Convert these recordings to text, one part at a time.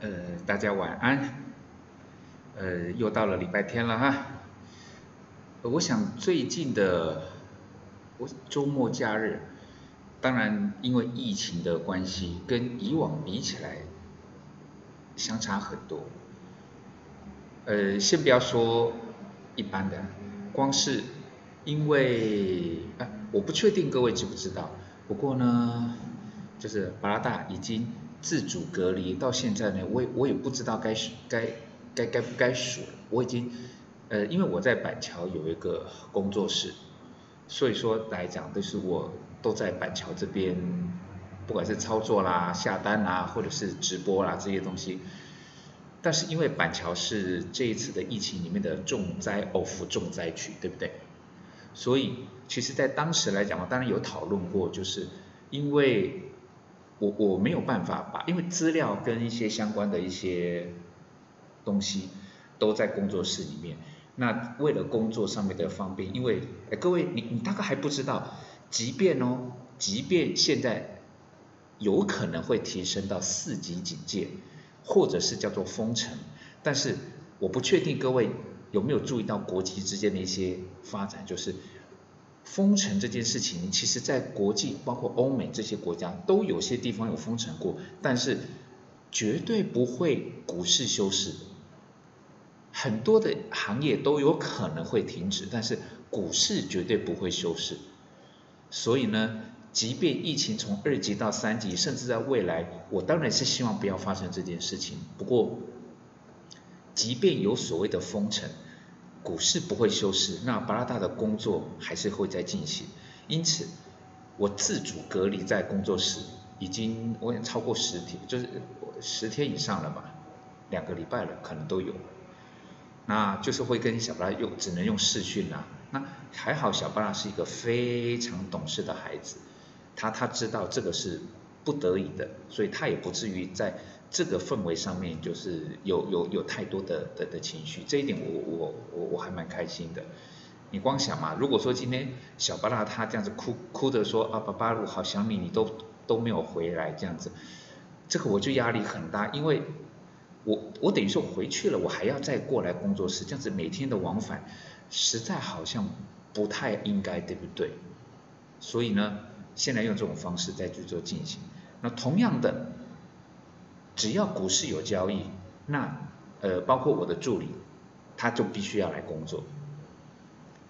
呃大家晚安。呃又到了礼拜天了哈。我想最近的我周末假日当然因为疫情的关系跟以往比起来相差很多。呃先不要说一般的光是因为啊我不确定各位知不知道不过呢就是巴拉大已经。自主隔离到现在呢，我也我也不知道该该该该不该数。我已经呃，因为我在板桥有一个工作室，所以说来讲，都是我都在板桥这边，不管是操作啦、下单啦，或者是直播啦这些东西。但是因为板桥是这一次的疫情里面的重灾偶福重灾区，对不对？所以其实，在当时来讲嘛，当然有讨论过，就是因为。我我没有办法把，因为资料跟一些相关的一些东西都在工作室里面。那为了工作上面的方便，因为各位你你大概还不知道，即便哦，即便现在有可能会提升到四级警戒，或者是叫做封城，但是我不确定各位有没有注意到国际之间的一些发展，就是。封城这件事情，其实在国际，包括欧美这些国家，都有些地方有封城过，但是绝对不会股市休市，很多的行业都有可能会停止，但是股市绝对不会休市。所以呢，即便疫情从二级到三级，甚至在未来，我当然是希望不要发生这件事情。不过，即便有所谓的封城，股市不会休市，那巴拉大的工作还是会在进行。因此，我自主隔离在工作室，已经我也超过十天，就是十天以上了吧，两个礼拜了，可能都有。那就是会跟小巴拉用，只能用视讯啦。那还好，小巴拉是一个非常懂事的孩子，他他知道这个是不得已的，所以他也不至于在。这个氛围上面就是有有有太多的的的情绪，这一点我我我我还蛮开心的。你光想嘛，如果说今天小巴拉他这样子哭哭的说啊，巴巴我好想你，你都都没有回来这样子，这个我就压力很大，因为我我等于说回去了，我还要再过来工作室，这样子每天的往返，实在好像不太应该，对不对？所以呢，现在用这种方式再去做进行。那同样的。只要股市有交易，那呃，包括我的助理，他就必须要来工作。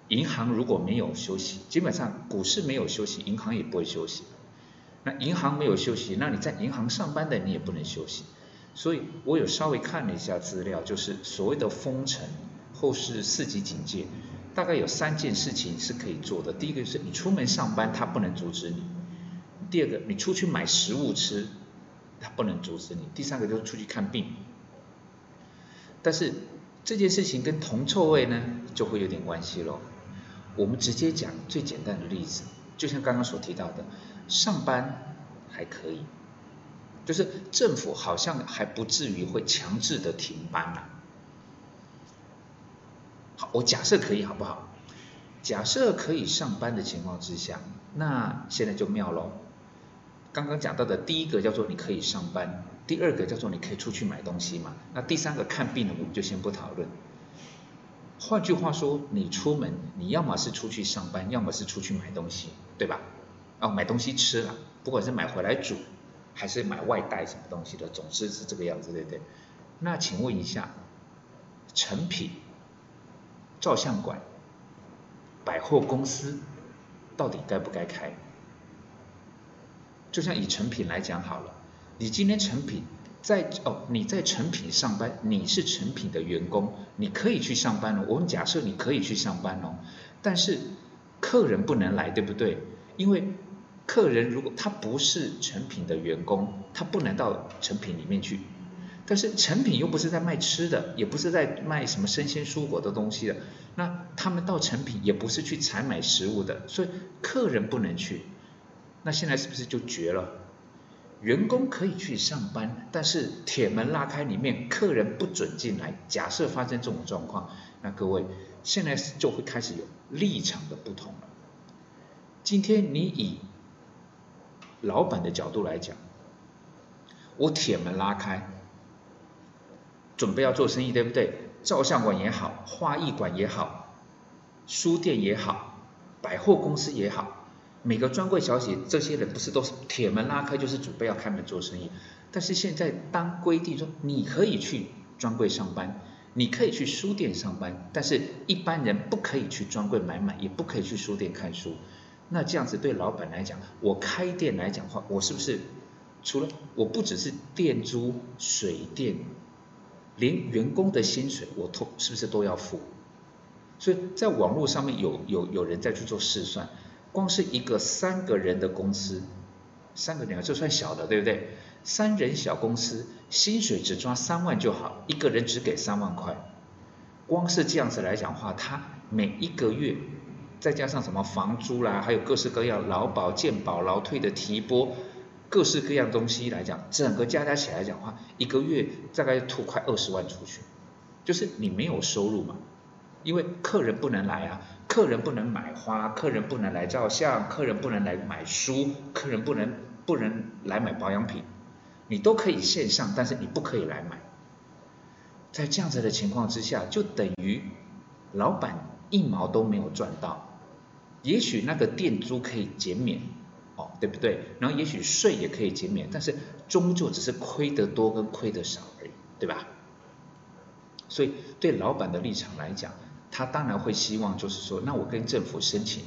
银行如果没有休息，基本上股市没有休息，银行也不会休息。那银行没有休息，那你在银行上班的你也不能休息。所以我有稍微看了一下资料，就是所谓的封城或是四级警戒，大概有三件事情是可以做的。第一个是你出门上班，他不能阻止你；第二个，你出去买食物吃。他不能阻止你。第三个就是出去看病，但是这件事情跟铜臭味呢就会有点关系喽。我们直接讲最简单的例子，就像刚刚所提到的，上班还可以，就是政府好像还不至于会强制的停班呐。好，我假设可以好不好？假设可以上班的情况之下，那现在就妙喽。刚刚讲到的第一个叫做你可以上班，第二个叫做你可以出去买东西嘛。那第三个看病呢，我们就先不讨论。换句话说，你出门你要么是出去上班，要么是出去买东西，对吧？哦，买东西吃了，不管是买回来煮，还是买外带什么东西的，总之是这个样子，对不对？那请问一下，成品、照相馆、百货公司到底该不该开？就像以成品来讲好了，你今天成品在哦，你在成品上班，你是成品的员工，你可以去上班哦。我们假设你可以去上班哦，但是客人不能来，对不对？因为客人如果他不是成品的员工，他不能到成品里面去。但是成品又不是在卖吃的，也不是在卖什么生鲜蔬果的东西的，那他们到成品也不是去采买食物的，所以客人不能去。那现在是不是就绝了？员工可以去上班，但是铁门拉开，里面客人不准进来。假设发生这种状况，那各位现在就会开始有立场的不同了。今天你以老板的角度来讲，我铁门拉开，准备要做生意，对不对？照相馆也好，花艺馆也好，书店也好，百货公司也好，每个专柜小姐这些人不是都是铁门拉开就是准备要开门做生意？但是现在当规定说你可以去专柜上班，你可以去书店上班，但是一般人不可以去专柜买买，也不可以去书店看书。那这样子对老板来讲，我开店来讲话，我是不是除了我不只是店租、水电？连员工的薪水我都是不是都要付？所以在网络上面有有有人在去做试算，光是一个三个人的公司，三个人就算小的，对不对？三人小公司薪水只抓三万就好，一个人只给三万块，光是这样子来讲话，他每一个月再加上什么房租啦，还有各式各样劳保、健保、劳退的提拨。各式各样东西来讲，整个加加起来讲话，一个月大概吐快二十万出去，就是你没有收入嘛，因为客人不能来啊，客人不能买花，客人不能来照相，客人不能来买书，客人不能不能来买保养品，你都可以线上，但是你不可以来买，在这样子的情况之下，就等于老板一毛都没有赚到，也许那个店租可以减免。哦，对不对？然后也许税也可以减免，但是终究只是亏得多跟亏得少而已，对吧？所以对老板的立场来讲，他当然会希望就是说，那我跟政府申请，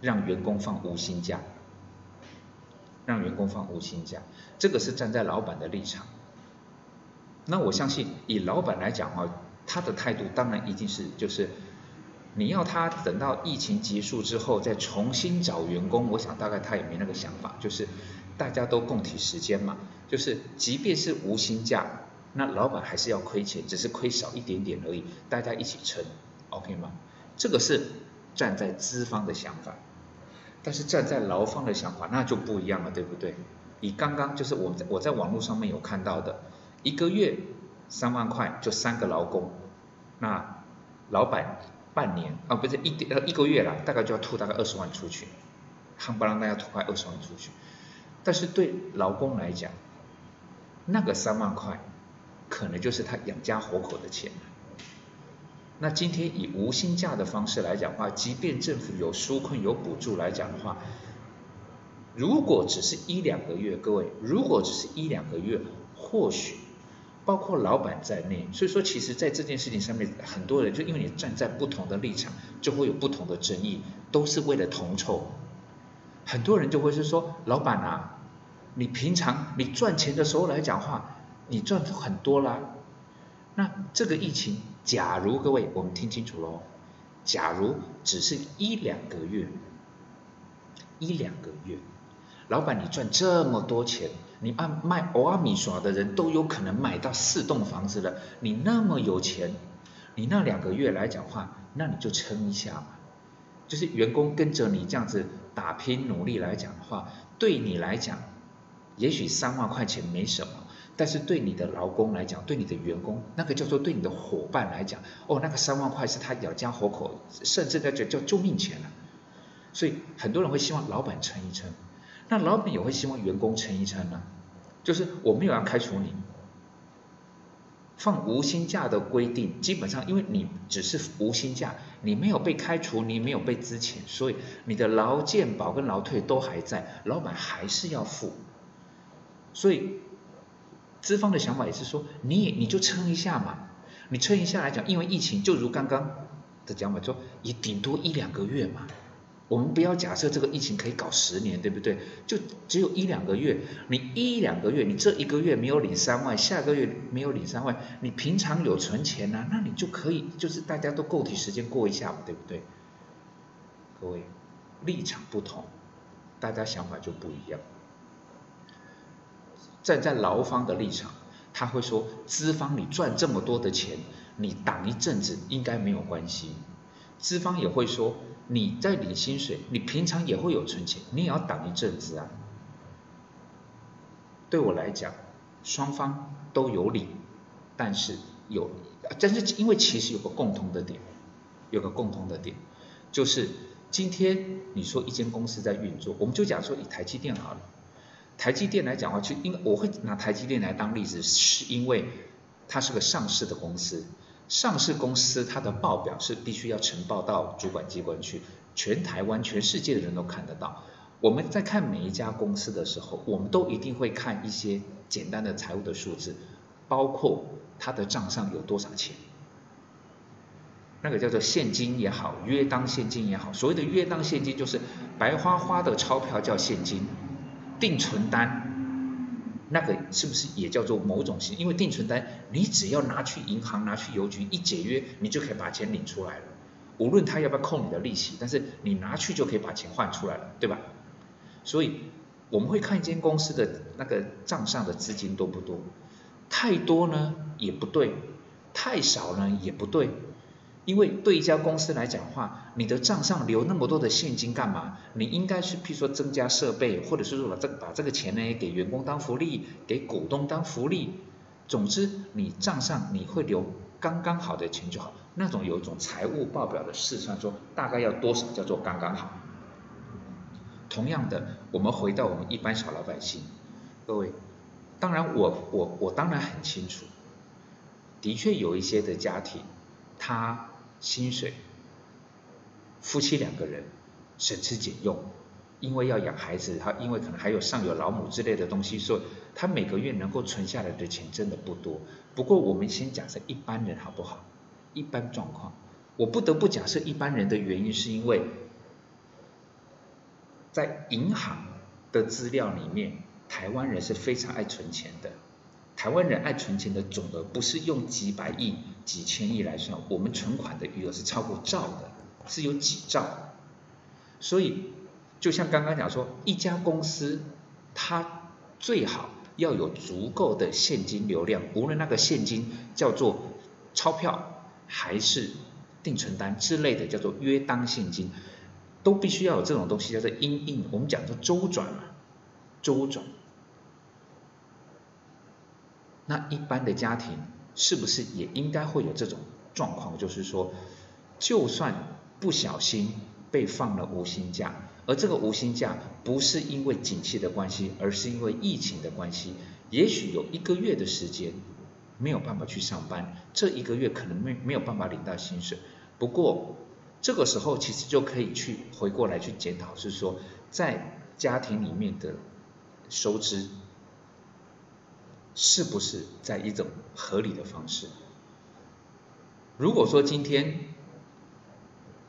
让员工放无薪假，让员工放无薪假，这个是站在老板的立场。那我相信以老板来讲啊，他的态度当然一定是就是。你要他等到疫情结束之后再重新找员工，我想大概他也没那个想法，就是大家都共体时间嘛，就是即便是无薪假，那老板还是要亏钱，只是亏少一点点而已，大家一起撑，OK 吗？这个是站在资方的想法，但是站在劳方的想法那就不一样了，对不对？你刚刚就是我在我在网络上面有看到的，一个月三万块就三个劳工，那老板。半年啊，不是一点呃一个月了，大概就要吐大概二十万出去，夯不啷当要吐快二十万出去。但是对劳工来讲，那个三万块可能就是他养家活口的钱。那今天以无薪假的方式来讲的话，即便政府有纾困有补助来讲的话，如果只是一两个月，各位，如果只是一两个月，或许。包括老板在内，所以说其实，在这件事情上面，很多人就因为你站在不同的立场，就会有不同的争议，都是为了同酬。很多人就会是说，老板啊，你平常你赚钱的时候来讲话，你赚很多啦。那这个疫情，假如各位我们听清楚喽，假如只是一两个月，一两个月，老板你赚这么多钱。你按卖欧阿米耍的人都有可能买到四栋房子了，你那么有钱，你那两个月来讲话，那你就撑一下嘛。就是员工跟着你这样子打拼努力来讲的话，对你来讲，也许三万块钱没什么，但是对你的劳工来讲，对你的员工，那个叫做对你的伙伴来讲，哦，那个三万块是他养家活口，甚至那叫叫救命钱了。所以很多人会希望老板撑一撑。那老板也会希望员工撑一撑呢，就是我没有要开除你，放无薪假的规定，基本上因为你只是无薪假，你没有被开除，你没有被资遣，所以你的劳健保跟劳退都还在，老板还是要付。所以资方的想法也是说，你也你就撑一下嘛，你撑一下来讲，因为疫情就如刚刚的讲法说，也顶多一两个月嘛。我们不要假设这个疫情可以搞十年，对不对？就只有一两个月，你一两个月，你这一个月没有领三万，下个月没有领三万，你平常有存钱呐，那你就可以，就是大家都够体时间过一下嘛，对不对？各位立场不同，大家想法就不一样。站在劳方的立场，他会说资方你赚这么多的钱，你挡一阵子应该没有关系。资方也会说。你在领薪水，你平常也会有存钱，你也要挡一阵子啊。对我来讲，双方都有理，但是有，但是因为其实有个共同的点，有个共同的点，就是今天你说一间公司在运作，我们就讲说以台积电好了，台积电来讲的话，就因我会拿台积电来当例子，是因为它是个上市的公司，上市公司它的报表是必须要呈报到主管机关去，全台湾、全世界的人都看得到。我们在看每一家公司的时候，我们都一定会看一些简单的财务的数字，包括它的账上有多少钱。那个叫做现金也好，约当现金也好，所谓的约当现金就是白花花的钞票叫现金，定存单，那个是不是也叫做某种型？因为定存单你只要拿去银行、拿去邮局一解约，你就可以把钱领出来了，无论他要不要扣你的利息，但是你拿去就可以把钱换出来了，对吧？所以我们会看一间公司的那个账上的资金多不多，太多呢也不对，太少呢也不对。因为对一家公司来讲话，你的账上留那么多的现金干嘛？你应该是，譬如说增加设备，或者是说把这把这个钱呢给员工当福利，给股东当福利。总之，你账上你会留刚刚好的钱就好。那种有一种财务报表的试算，说大概要多少叫做刚刚好。同样的，我们回到我们一般小老百姓，各位，当然我我我当然很清楚，的确有一些的家庭，他。薪水，夫妻两个人省吃俭用，因为要养孩子，他因为可能还有上有老母之类的东西，所以他每个月能够存下来的钱真的不多。不过我们先假设一般人好不好？一般状况，我不得不假设一般人的原因是因为，在银行的资料里面，台湾人是非常爱存钱的。台湾人爱存钱的总额不是用几百亿、几千亿来算，我们存款的余额是超过兆的，是有几兆。所以，就像刚刚讲说，一家公司它最好要有足够的现金流量，无论那个现金叫做钞票还是定存单之类的，叫做约当现金，都必须要有这种东西，叫做因应。我们讲说周转嘛，周转。那一般的家庭是不是也应该会有这种状况？就是说，就算不小心被放了无薪假，而这个无薪假不是因为景气的关系，而是因为疫情的关系，也许有一个月的时间没有办法去上班，这一个月可能没没有办法领到薪水。不过这个时候其实就可以去回过来去检讨，是说在家庭里面的收支。是不是在一种合理的方式？如果说今天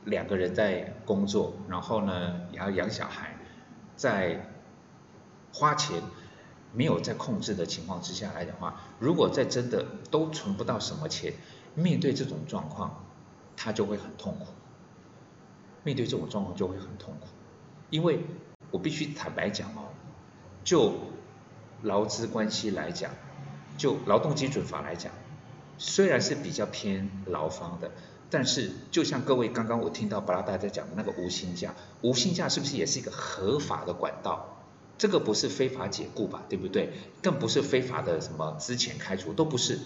两个人在工作，然后呢也要养小孩，在花钱没有在控制的情况之下来的话，如果在真的都存不到什么钱，面对这种状况，他就会很痛苦。面对这种状况就会很痛苦，因为我必须坦白讲哦，就。劳资关系来讲，就劳动基准法来讲，虽然是比较偏劳方的，但是就像各位刚刚我听到巴拉达在讲的那个无薪假，无薪假是不是也是一个合法的管道？这个不是非法解雇吧，对不对？更不是非法的什么资遣开除，都不是。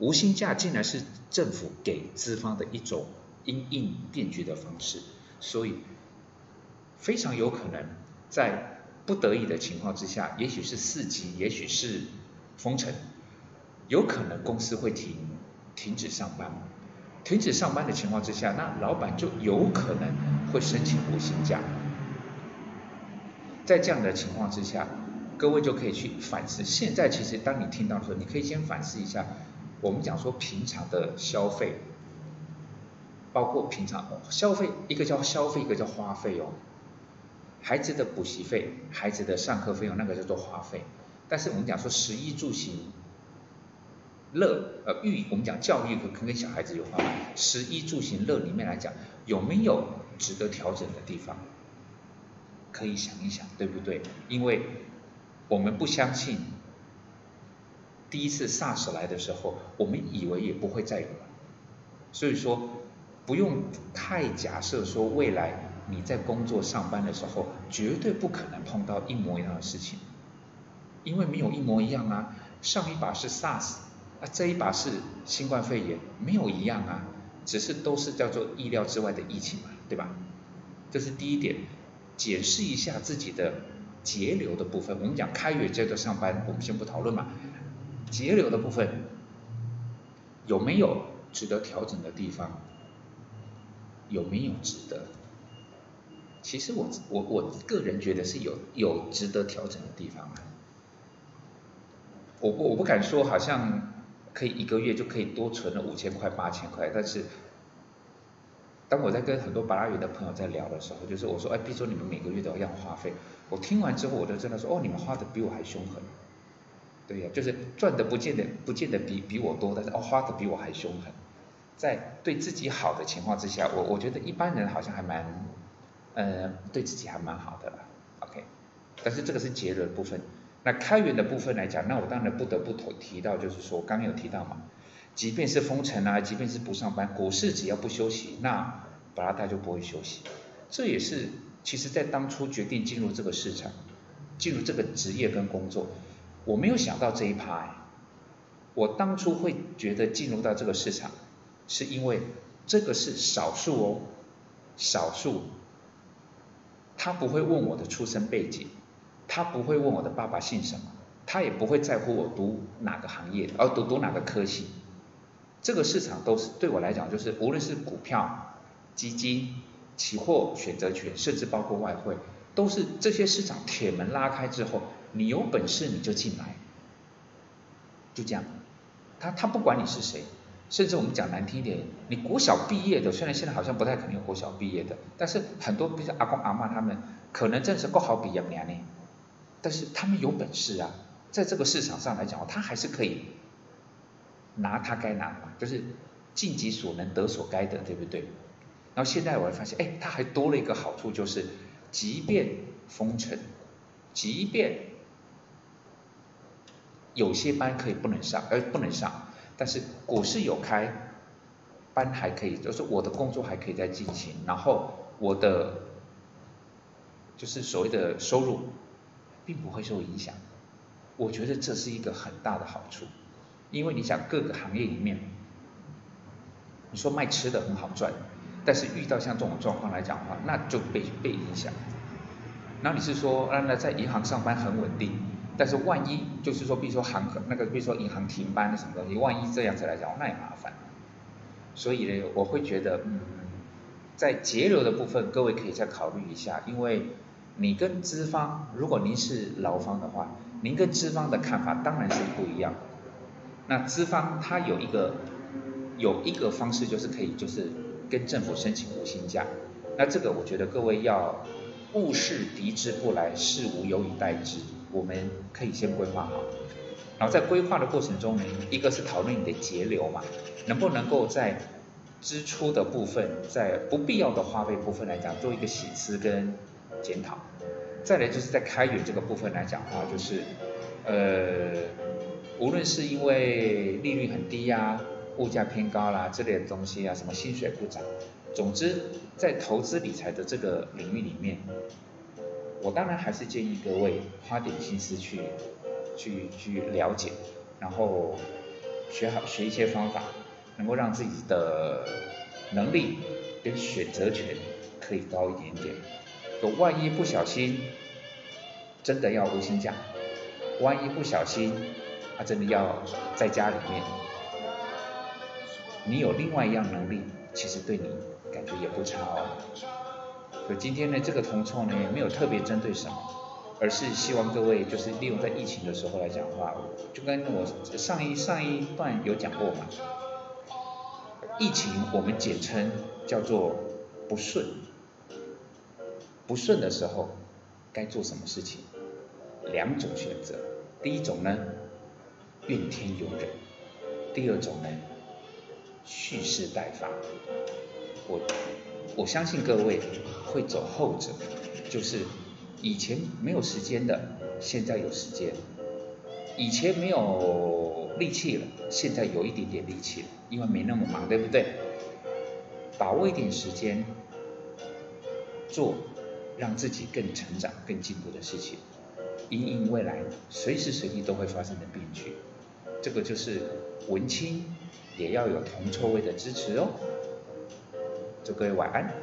无薪假竟然是政府给资方的一种因应变局的方式，所以非常有可能在。不得已的情况之下，也许是四级，也许是封城，有可能公司会停停止上班。停止上班的情况之下，那老板就有可能会申请无薪假。在这样的情况之下，各位就可以去反思。现在其实当你听到的时候，你可以先反思一下，我们讲说平常的消费，包括平常消费，一个叫消费，一个叫花费哦。孩子的补习费、孩子的上课费用，那个叫做花费。但是我们讲说，食衣住行乐，呃，育，我们讲教育可可跟小孩子有关。食衣住行乐里面来讲，有没有值得调整的地方？可以想一想，对不对？因为我们不相信，第一次 SARS 来的时候，我们以为也不会再有了。所以说，不用太假设说未来。你在工作上班的时候，绝对不可能碰到一模一样的事情，因为没有一模一样啊。上一把是 SARS，啊这一把是新冠肺炎，没有一样啊，只是都是叫做意料之外的疫情嘛，对吧？这是第一点，解释一下自己的节流的部分。我们讲开源节奏上班，我们先不讨论嘛。节流的部分，有没有值得调整的地方？有没有值得？其实我我我个人觉得是有有值得调整的地方啊。我不我不敢说好像可以一个月就可以多存了五千块八千块，但是当我在跟很多巴拉园的朋友在聊的时候，就是我说哎，比如说你们每个月都要要花费，我听完之后我都真的说哦，你们花的比我还凶狠。对呀，就是赚的不见得不见得比比我多，但是哦花的比我还凶狠。在对自己好的情况之下，我我觉得一般人好像还蛮，呃，对自己还蛮好的了，OK。但是这个是结论部分，那开源的部分来讲，那我当然不得不提提到，就是说刚刚有提到嘛，即便是封城啊，即便是不上班，股市只要不休息，那巴拉达就不会休息。这也是其实在当初决定进入这个市场，进入这个职业跟工作。我没有想到这一趴，我当初会觉得进入到这个市场，是因为这个是少数哦，少数，他不会问我的出生背景，他不会问我的爸爸姓什么，他也不会在乎我读哪个行业，而读读哪个科系，这个市场都是对我来讲，就是无论是股票、基金、期货、选择权，甚至包括外汇，都是这些市场铁门拉开之后。你有本事你就进来，就这样。他他不管你是谁，甚至我们讲难听一点，你国小毕业的，虽然现在好像不太可能有国小毕业的，但是很多比如阿公阿妈他们，可能真是够好比呀年呢。但是他们有本事啊，在这个市场上来讲，他还是可以拿他该拿的嘛，就是尽己所能得所该得，对不对？然后现在我会发现，哎，他还多了一个好处，就是即便封城，即便有些班可以不能上，而不能上，但是股市有开，班还可以，就是我的工作还可以再进行，然后我的就是所谓的收入，并不会受影响。我觉得这是一个很大的好处，因为你想各个行业里面，你说卖吃的很好赚，但是遇到像这种状况来讲的话，那就被被影响。那你是说，那在银行上班很稳定？但是万一就是说，比如说行那个，比如说银行停班什么东西，万一这样子来讲，那也麻烦。所以呢，我会觉得，嗯，在节流的部分，各位可以再考虑一下，因为你跟资方，如果您是劳方的话，您跟资方的看法当然是不一样。那资方他有一个有一个方式，就是可以就是跟政府申请无薪假。那这个我觉得各位要物事敌之不来，事无有以待之。我们可以先规划好，然后在规划的过程中呢，一个是讨论你的节流嘛，能不能够在支出的部分，在不必要的花费部分来讲，做一个洗思跟检讨。再来就是在开源这个部分来讲的话，就是呃，无论是因为利率很低呀，物价偏高啦这类的东西啊，什么薪水不涨，总之在投资理财的这个领域里面。我当然还是建议各位花点心思去，去去了解，然后学好学一些方法，能够让自己的能力跟选择权可以高一点点。就万一不小心真的要无薪假，万一不小心他真的要在家里面，你有另外一样能力，其实对你感觉也不差哦。今天呢，这个同创呢也没有特别针对什么，而是希望各位就是利用在疫情的时候来讲话，就跟我上一上一段有讲过嘛，疫情我们简称叫做不顺，不顺的时候该做什么事情？两种选择，第一种呢，怨天尤人；第二种呢，蓄势待发。我。我相信各位会走后者，就是以前没有时间的，现在有时间；以前没有力气了，现在有一点点力气了，因为没那么忙，对不对？把握一点时间，做让自己更成长、更进步的事情，因应未来随时随地都会发生的变局。这个就是文青也要有铜臭味的支持哦。祝各位晚安。